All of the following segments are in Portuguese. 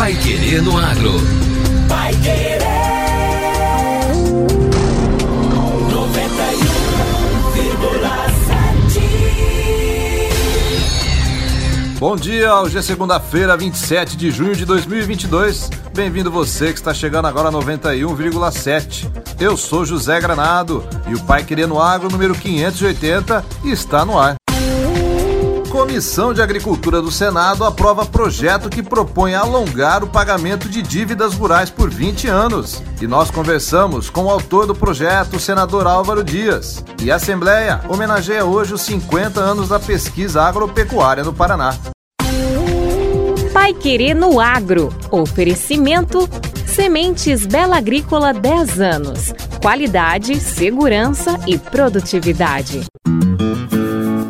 Pai Querer no Agro. Pai Querer. 91,7. Bom dia, hoje é segunda-feira, 27 de junho de 2022. Bem-vindo você que está chegando agora a 91,7. Eu sou José Granado e o Pai Querer no Agro número 580 está no ar. Comissão de Agricultura do Senado aprova projeto que propõe alongar o pagamento de dívidas rurais por 20 anos. E nós conversamos com o autor do projeto, o senador Álvaro Dias. E a Assembleia homenageia hoje os 50 anos da pesquisa agropecuária no Paraná. Pai Querer no Agro. Oferecimento Sementes Bela Agrícola 10 anos. Qualidade, segurança e produtividade.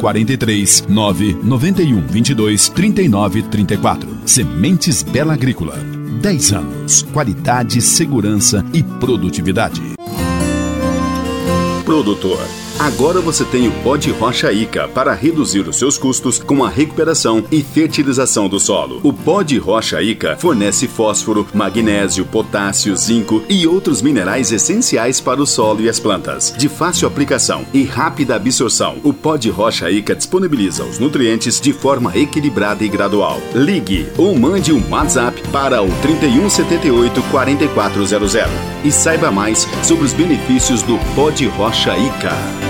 43 9 91 22 39 34. Sementes Bela Agrícola. 10 anos. Qualidade, segurança e produtividade. Produtor. Agora você tem o pó de rocha Ica para reduzir os seus custos com a recuperação e fertilização do solo. O pó de rocha Ica fornece fósforo, magnésio, potássio, zinco e outros minerais essenciais para o solo e as plantas. De fácil aplicação e rápida absorção, o pó de rocha Ica disponibiliza os nutrientes de forma equilibrada e gradual. Ligue ou mande um WhatsApp para o 3178 4400 e saiba mais sobre os benefícios do pó de rocha Ica.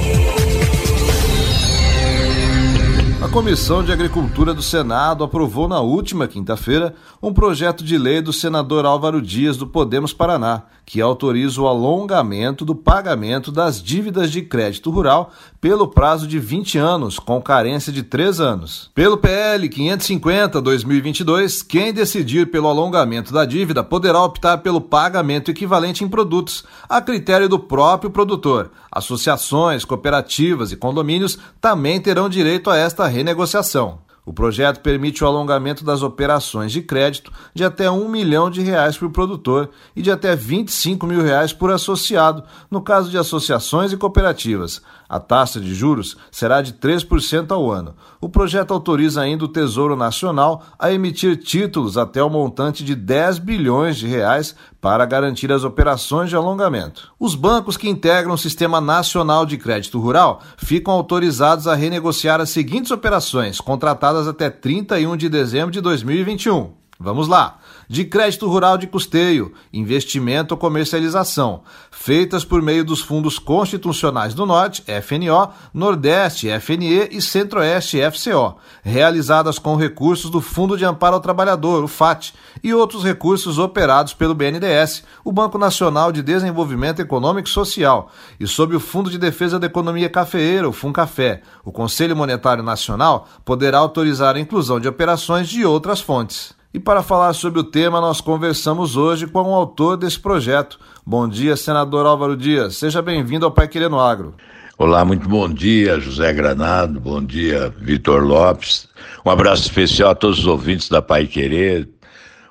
A Comissão de Agricultura do Senado aprovou na última quinta-feira um projeto de lei do senador Álvaro Dias do Podemos Paraná, que autoriza o alongamento do pagamento das dívidas de crédito rural pelo prazo de 20 anos, com carência de 3 anos. Pelo PL 550-2022, quem decidir pelo alongamento da dívida poderá optar pelo pagamento equivalente em produtos, a critério do próprio produtor. Associações, cooperativas e condomínios também terão direito a esta renegociação. O projeto permite o alongamento das operações de crédito de até um milhão de reais por produtor e de até 25 mil reais por associado, no caso de associações e cooperativas. A taxa de juros será de 3% ao ano. O projeto autoriza ainda o Tesouro Nacional a emitir títulos até o montante de 10 bilhões de reais para garantir as operações de alongamento. Os bancos que integram o Sistema Nacional de Crédito Rural ficam autorizados a renegociar as seguintes operações contratadas até 31 de dezembro de 2021. Vamos lá! De crédito rural de custeio, investimento ou comercialização, feitas por meio dos fundos constitucionais do Norte, FNO, Nordeste, FNE e Centro-Oeste, FCO, realizadas com recursos do Fundo de Amparo ao Trabalhador, o FAT, e outros recursos operados pelo BNDES, o Banco Nacional de Desenvolvimento Econômico e Social, e sob o Fundo de Defesa da Economia Cafeeira, o FUNCAFé. O Conselho Monetário Nacional poderá autorizar a inclusão de operações de outras fontes. E para falar sobre o tema, nós conversamos hoje com o autor desse projeto. Bom dia, senador Álvaro Dias. Seja bem-vindo ao Pai Querendo Agro. Olá, muito bom dia, José Granado. Bom dia, Vitor Lopes. Um abraço especial a todos os ouvintes da Pai Querer.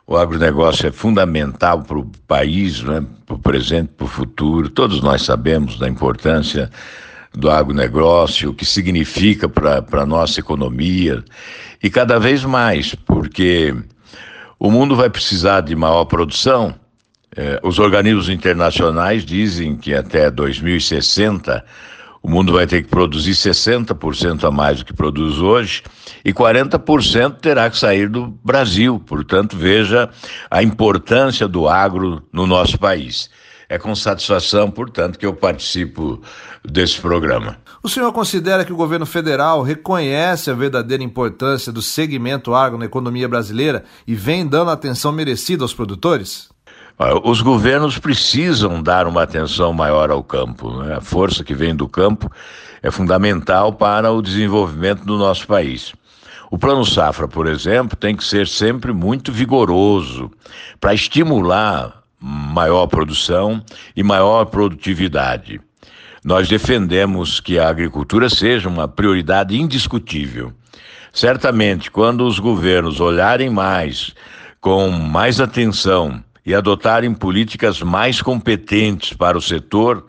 O agronegócio é fundamental para o país, né? para o presente, para o futuro. Todos nós sabemos da importância do agronegócio, o que significa para a nossa economia. E cada vez mais, porque o mundo vai precisar de maior produção. É, os organismos internacionais dizem que até 2060 o mundo vai ter que produzir 60% a mais do que produz hoje e 40% terá que sair do Brasil. Portanto, veja a importância do agro no nosso país. É com satisfação, portanto, que eu participo desse programa. O senhor considera que o governo federal reconhece a verdadeira importância do segmento agro na economia brasileira e vem dando a atenção merecida aos produtores? Os governos precisam dar uma atenção maior ao campo. Né? A força que vem do campo é fundamental para o desenvolvimento do nosso país. O Plano Safra, por exemplo, tem que ser sempre muito vigoroso para estimular maior produção e maior produtividade. Nós defendemos que a agricultura seja uma prioridade indiscutível. Certamente, quando os governos olharem mais, com mais atenção e adotarem políticas mais competentes para o setor,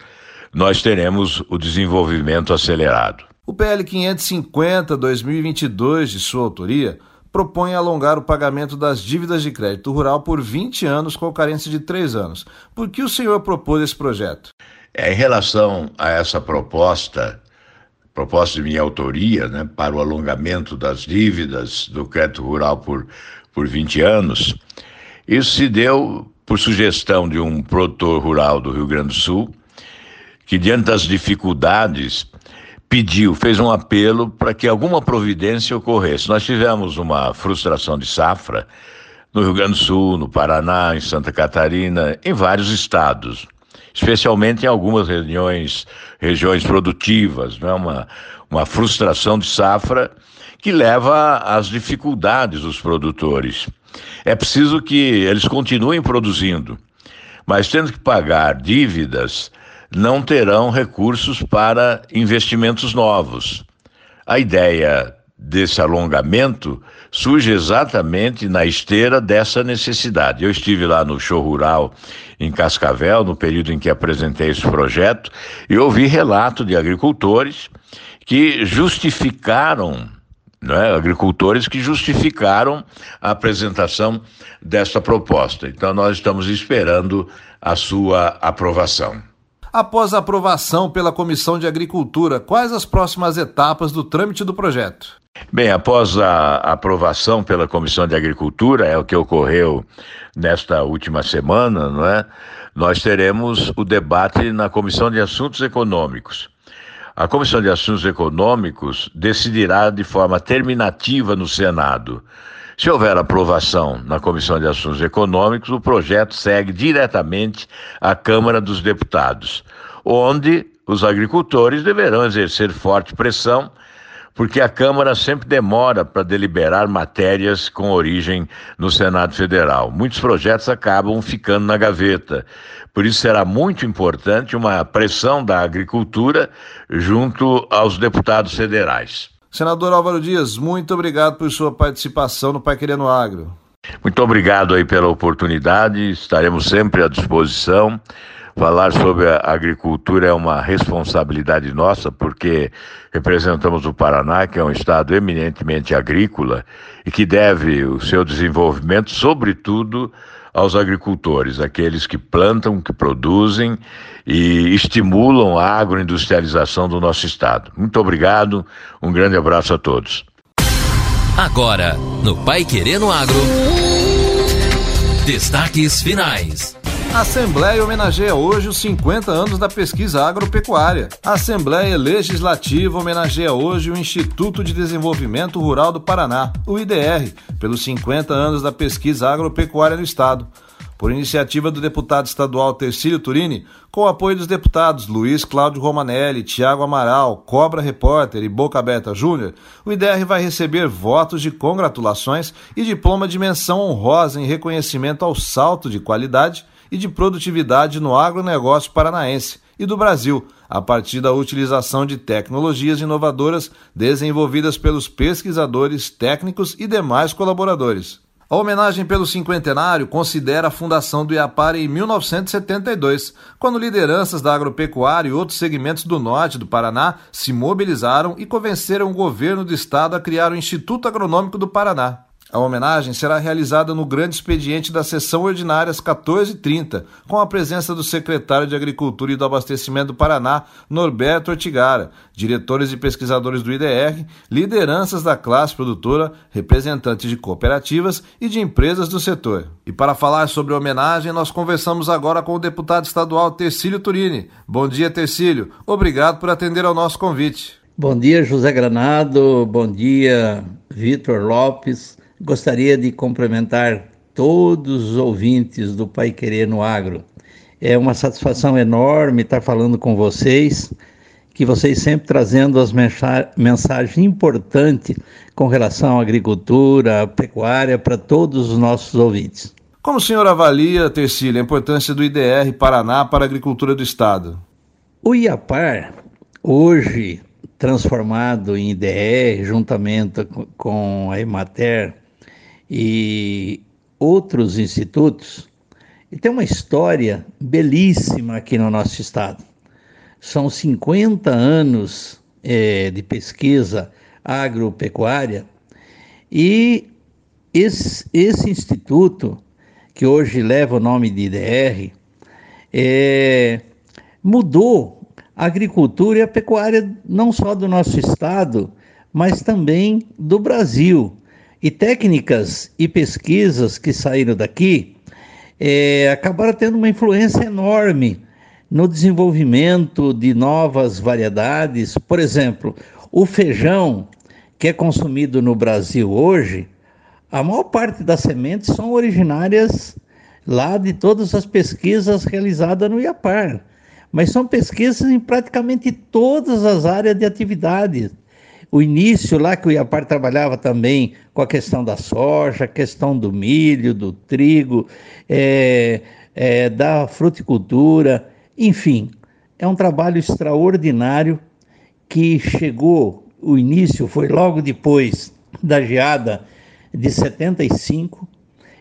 nós teremos o desenvolvimento acelerado. O PL 550-2022, de sua autoria, propõe alongar o pagamento das dívidas de crédito rural por 20 anos com carência de 3 anos. Por que o senhor propôs esse projeto? É, em relação a essa proposta, proposta de minha autoria, né, para o alongamento das dívidas do crédito rural por, por 20 anos, isso se deu por sugestão de um produtor rural do Rio Grande do Sul, que diante das dificuldades pediu, fez um apelo para que alguma providência ocorresse. Nós tivemos uma frustração de safra no Rio Grande do Sul, no Paraná, em Santa Catarina, em vários estados, especialmente em algumas regiões, regiões produtivas, é uma, uma frustração de safra que leva às dificuldades dos produtores. É preciso que eles continuem produzindo, mas tendo que pagar dívidas, não terão recursos para investimentos novos. A ideia desse alongamento surge exatamente na esteira dessa necessidade. Eu estive lá no show rural em Cascavel, no período em que apresentei esse projeto, e ouvi relato de agricultores que justificaram é? agricultores que justificaram a apresentação desta proposta. Então, nós estamos esperando a sua aprovação. Após a aprovação pela Comissão de Agricultura, quais as próximas etapas do trâmite do projeto? Bem, após a aprovação pela Comissão de Agricultura, é o que ocorreu nesta última semana, não é? Nós teremos o debate na Comissão de Assuntos Econômicos. A Comissão de Assuntos Econômicos decidirá de forma terminativa no Senado se houver aprovação na Comissão de Assuntos Econômicos, o projeto segue diretamente à Câmara dos Deputados, onde os agricultores deverão exercer forte pressão, porque a Câmara sempre demora para deliberar matérias com origem no Senado Federal. Muitos projetos acabam ficando na gaveta. Por isso será muito importante uma pressão da agricultura junto aos deputados federais. Senador Álvaro Dias, muito obrigado por sua participação no Pai Querendo Agro. Muito obrigado aí pela oportunidade, estaremos sempre à disposição. Falar sobre a agricultura é uma responsabilidade nossa, porque representamos o Paraná, que é um estado eminentemente agrícola e que deve o seu desenvolvimento, sobretudo, aos agricultores, aqueles que plantam, que produzem e estimulam a agroindustrialização do nosso estado. Muito obrigado, um grande abraço a todos. Agora, no Pai Querendo Agro, destaques finais. A Assembleia homenageia hoje os 50 anos da pesquisa agropecuária. A Assembleia Legislativa homenageia hoje o Instituto de Desenvolvimento Rural do Paraná, o IDR, pelos 50 anos da pesquisa agropecuária no estado. Por iniciativa do deputado estadual Tercílio Turini, com o apoio dos deputados Luiz Cláudio Romanelli, Tiago Amaral, Cobra Repórter e Boca Aberta Júnior, o IDR vai receber votos de congratulações e diploma de menção honrosa em reconhecimento ao salto de qualidade e de produtividade no agronegócio paranaense e do Brasil, a partir da utilização de tecnologias inovadoras desenvolvidas pelos pesquisadores, técnicos e demais colaboradores. A homenagem pelo cinquentenário considera a fundação do Iapar em 1972, quando lideranças da agropecuária e outros segmentos do norte do Paraná se mobilizaram e convenceram o governo do estado a criar o Instituto Agronômico do Paraná. A homenagem será realizada no grande expediente da sessão ordinária às 14h30, com a presença do secretário de Agricultura e do Abastecimento do Paraná, Norberto Ortigara, diretores e pesquisadores do IDR, lideranças da classe produtora, representantes de cooperativas e de empresas do setor. E para falar sobre a homenagem, nós conversamos agora com o deputado estadual Tercílio Turini. Bom dia, Tercílio. Obrigado por atender ao nosso convite. Bom dia, José Granado. Bom dia, Vitor Lopes. Gostaria de cumprimentar todos os ouvintes do Pai Querer no Agro. É uma satisfação enorme estar falando com vocês, que vocês sempre trazendo as mensagens importantes com relação à agricultura, à pecuária para todos os nossos ouvintes. Como o senhor avalia, Tercílio, a importância do IDR Paraná para a agricultura do Estado? O IAPAR, hoje transformado em IDR, juntamente com a Emater e outros institutos, e tem uma história belíssima aqui no nosso estado. São 50 anos é, de pesquisa agropecuária e esse, esse, instituto, que hoje leva o nome de IDR, é, mudou a agricultura e a pecuária não só do nosso estado, mas também do Brasil. E técnicas e pesquisas que saíram daqui é, acabaram tendo uma influência enorme no desenvolvimento de novas variedades. Por exemplo, o feijão que é consumido no Brasil hoje, a maior parte das sementes são originárias lá de todas as pesquisas realizadas no IAPAR. Mas são pesquisas em praticamente todas as áreas de atividade o início lá que o Iapar trabalhava também com a questão da soja, questão do milho, do trigo, é, é, da fruticultura, enfim, é um trabalho extraordinário que chegou, o início foi logo depois da geada de 75,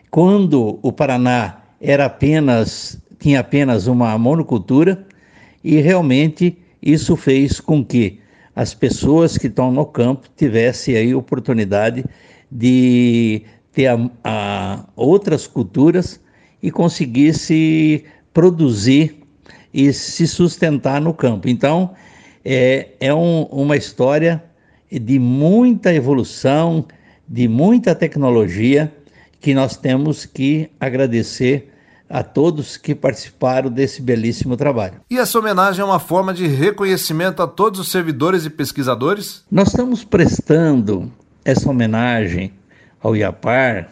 quando o Paraná era apenas tinha apenas uma monocultura e realmente isso fez com que as pessoas que estão no campo tivessem aí oportunidade de ter a, a outras culturas e conseguisse produzir e se sustentar no campo. Então, é, é um, uma história de muita evolução, de muita tecnologia que nós temos que agradecer a todos que participaram desse belíssimo trabalho. E essa homenagem é uma forma de reconhecimento a todos os servidores e pesquisadores? Nós estamos prestando essa homenagem ao IAPAR,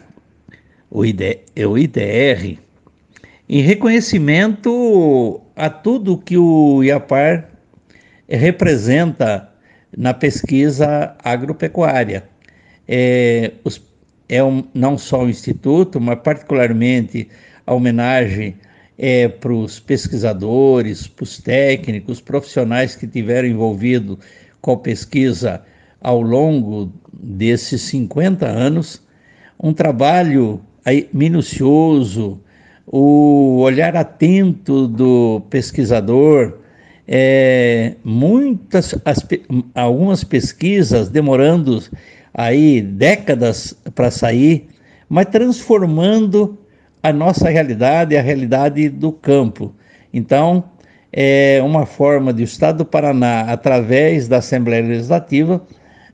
o, ID, o IDR, em reconhecimento a tudo que o IAPAR representa na pesquisa agropecuária. É, os, é um, não só o Instituto, mas particularmente a homenagem é, para os pesquisadores, para os técnicos, profissionais que tiveram envolvido com a pesquisa ao longo desses 50 anos, um trabalho minucioso, o olhar atento do pesquisador, é, muitas as, algumas pesquisas demorando aí décadas para sair, mas transformando a nossa realidade, a realidade do campo. Então, é uma forma de o Estado do Paraná, através da Assembleia Legislativa,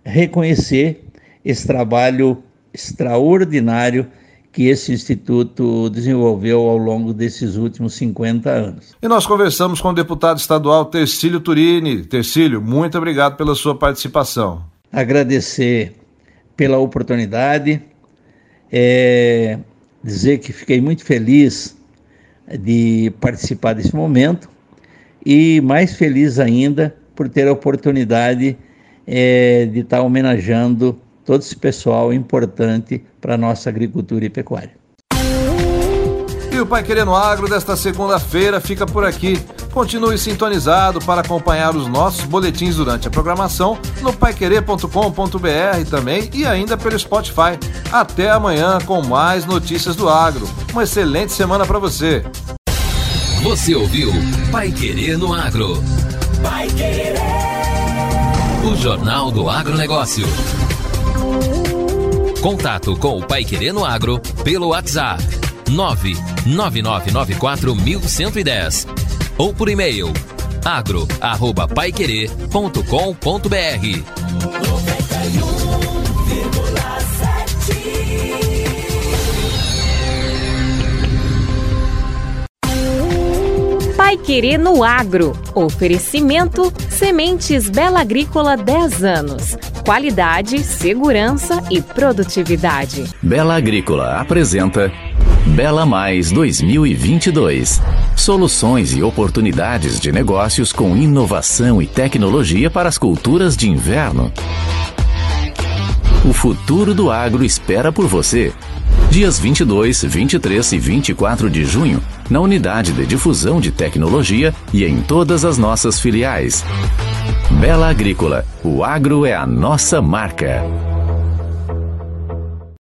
reconhecer esse trabalho extraordinário que esse instituto desenvolveu ao longo desses últimos 50 anos. E nós conversamos com o deputado estadual Tercílio Turini. Tercílio, muito obrigado pela sua participação. Agradecer pela oportunidade. É, dizer que fiquei muito feliz de participar desse momento e mais feliz ainda por ter a oportunidade é, de estar homenageando todo esse pessoal importante para a nossa agricultura e pecuária. E o Pai Querendo Agro desta segunda-feira fica por aqui. Continue sintonizado para acompanhar os nossos boletins durante a programação no paiquerer.com.br também e ainda pelo Spotify. Até amanhã com mais notícias do agro. Uma excelente semana para você. Você ouviu Pai Querer no Agro. Pai Querer. O Jornal do Agronegócio. Contato com o Pai Querer no Agro pelo WhatsApp 999941110 ou por e-mail agro@paiquerer.com.br. Pai Querer no Agro. Oferecimento Sementes Bela Agrícola 10 anos. Qualidade, segurança e produtividade. Bela Agrícola apresenta Bela Mais 2022. Soluções e oportunidades de negócios com inovação e tecnologia para as culturas de inverno. O futuro do agro espera por você. Dias 22, 23 e 24 de junho, na Unidade de Difusão de Tecnologia e em todas as nossas filiais. Bela Agrícola, o agro é a nossa marca.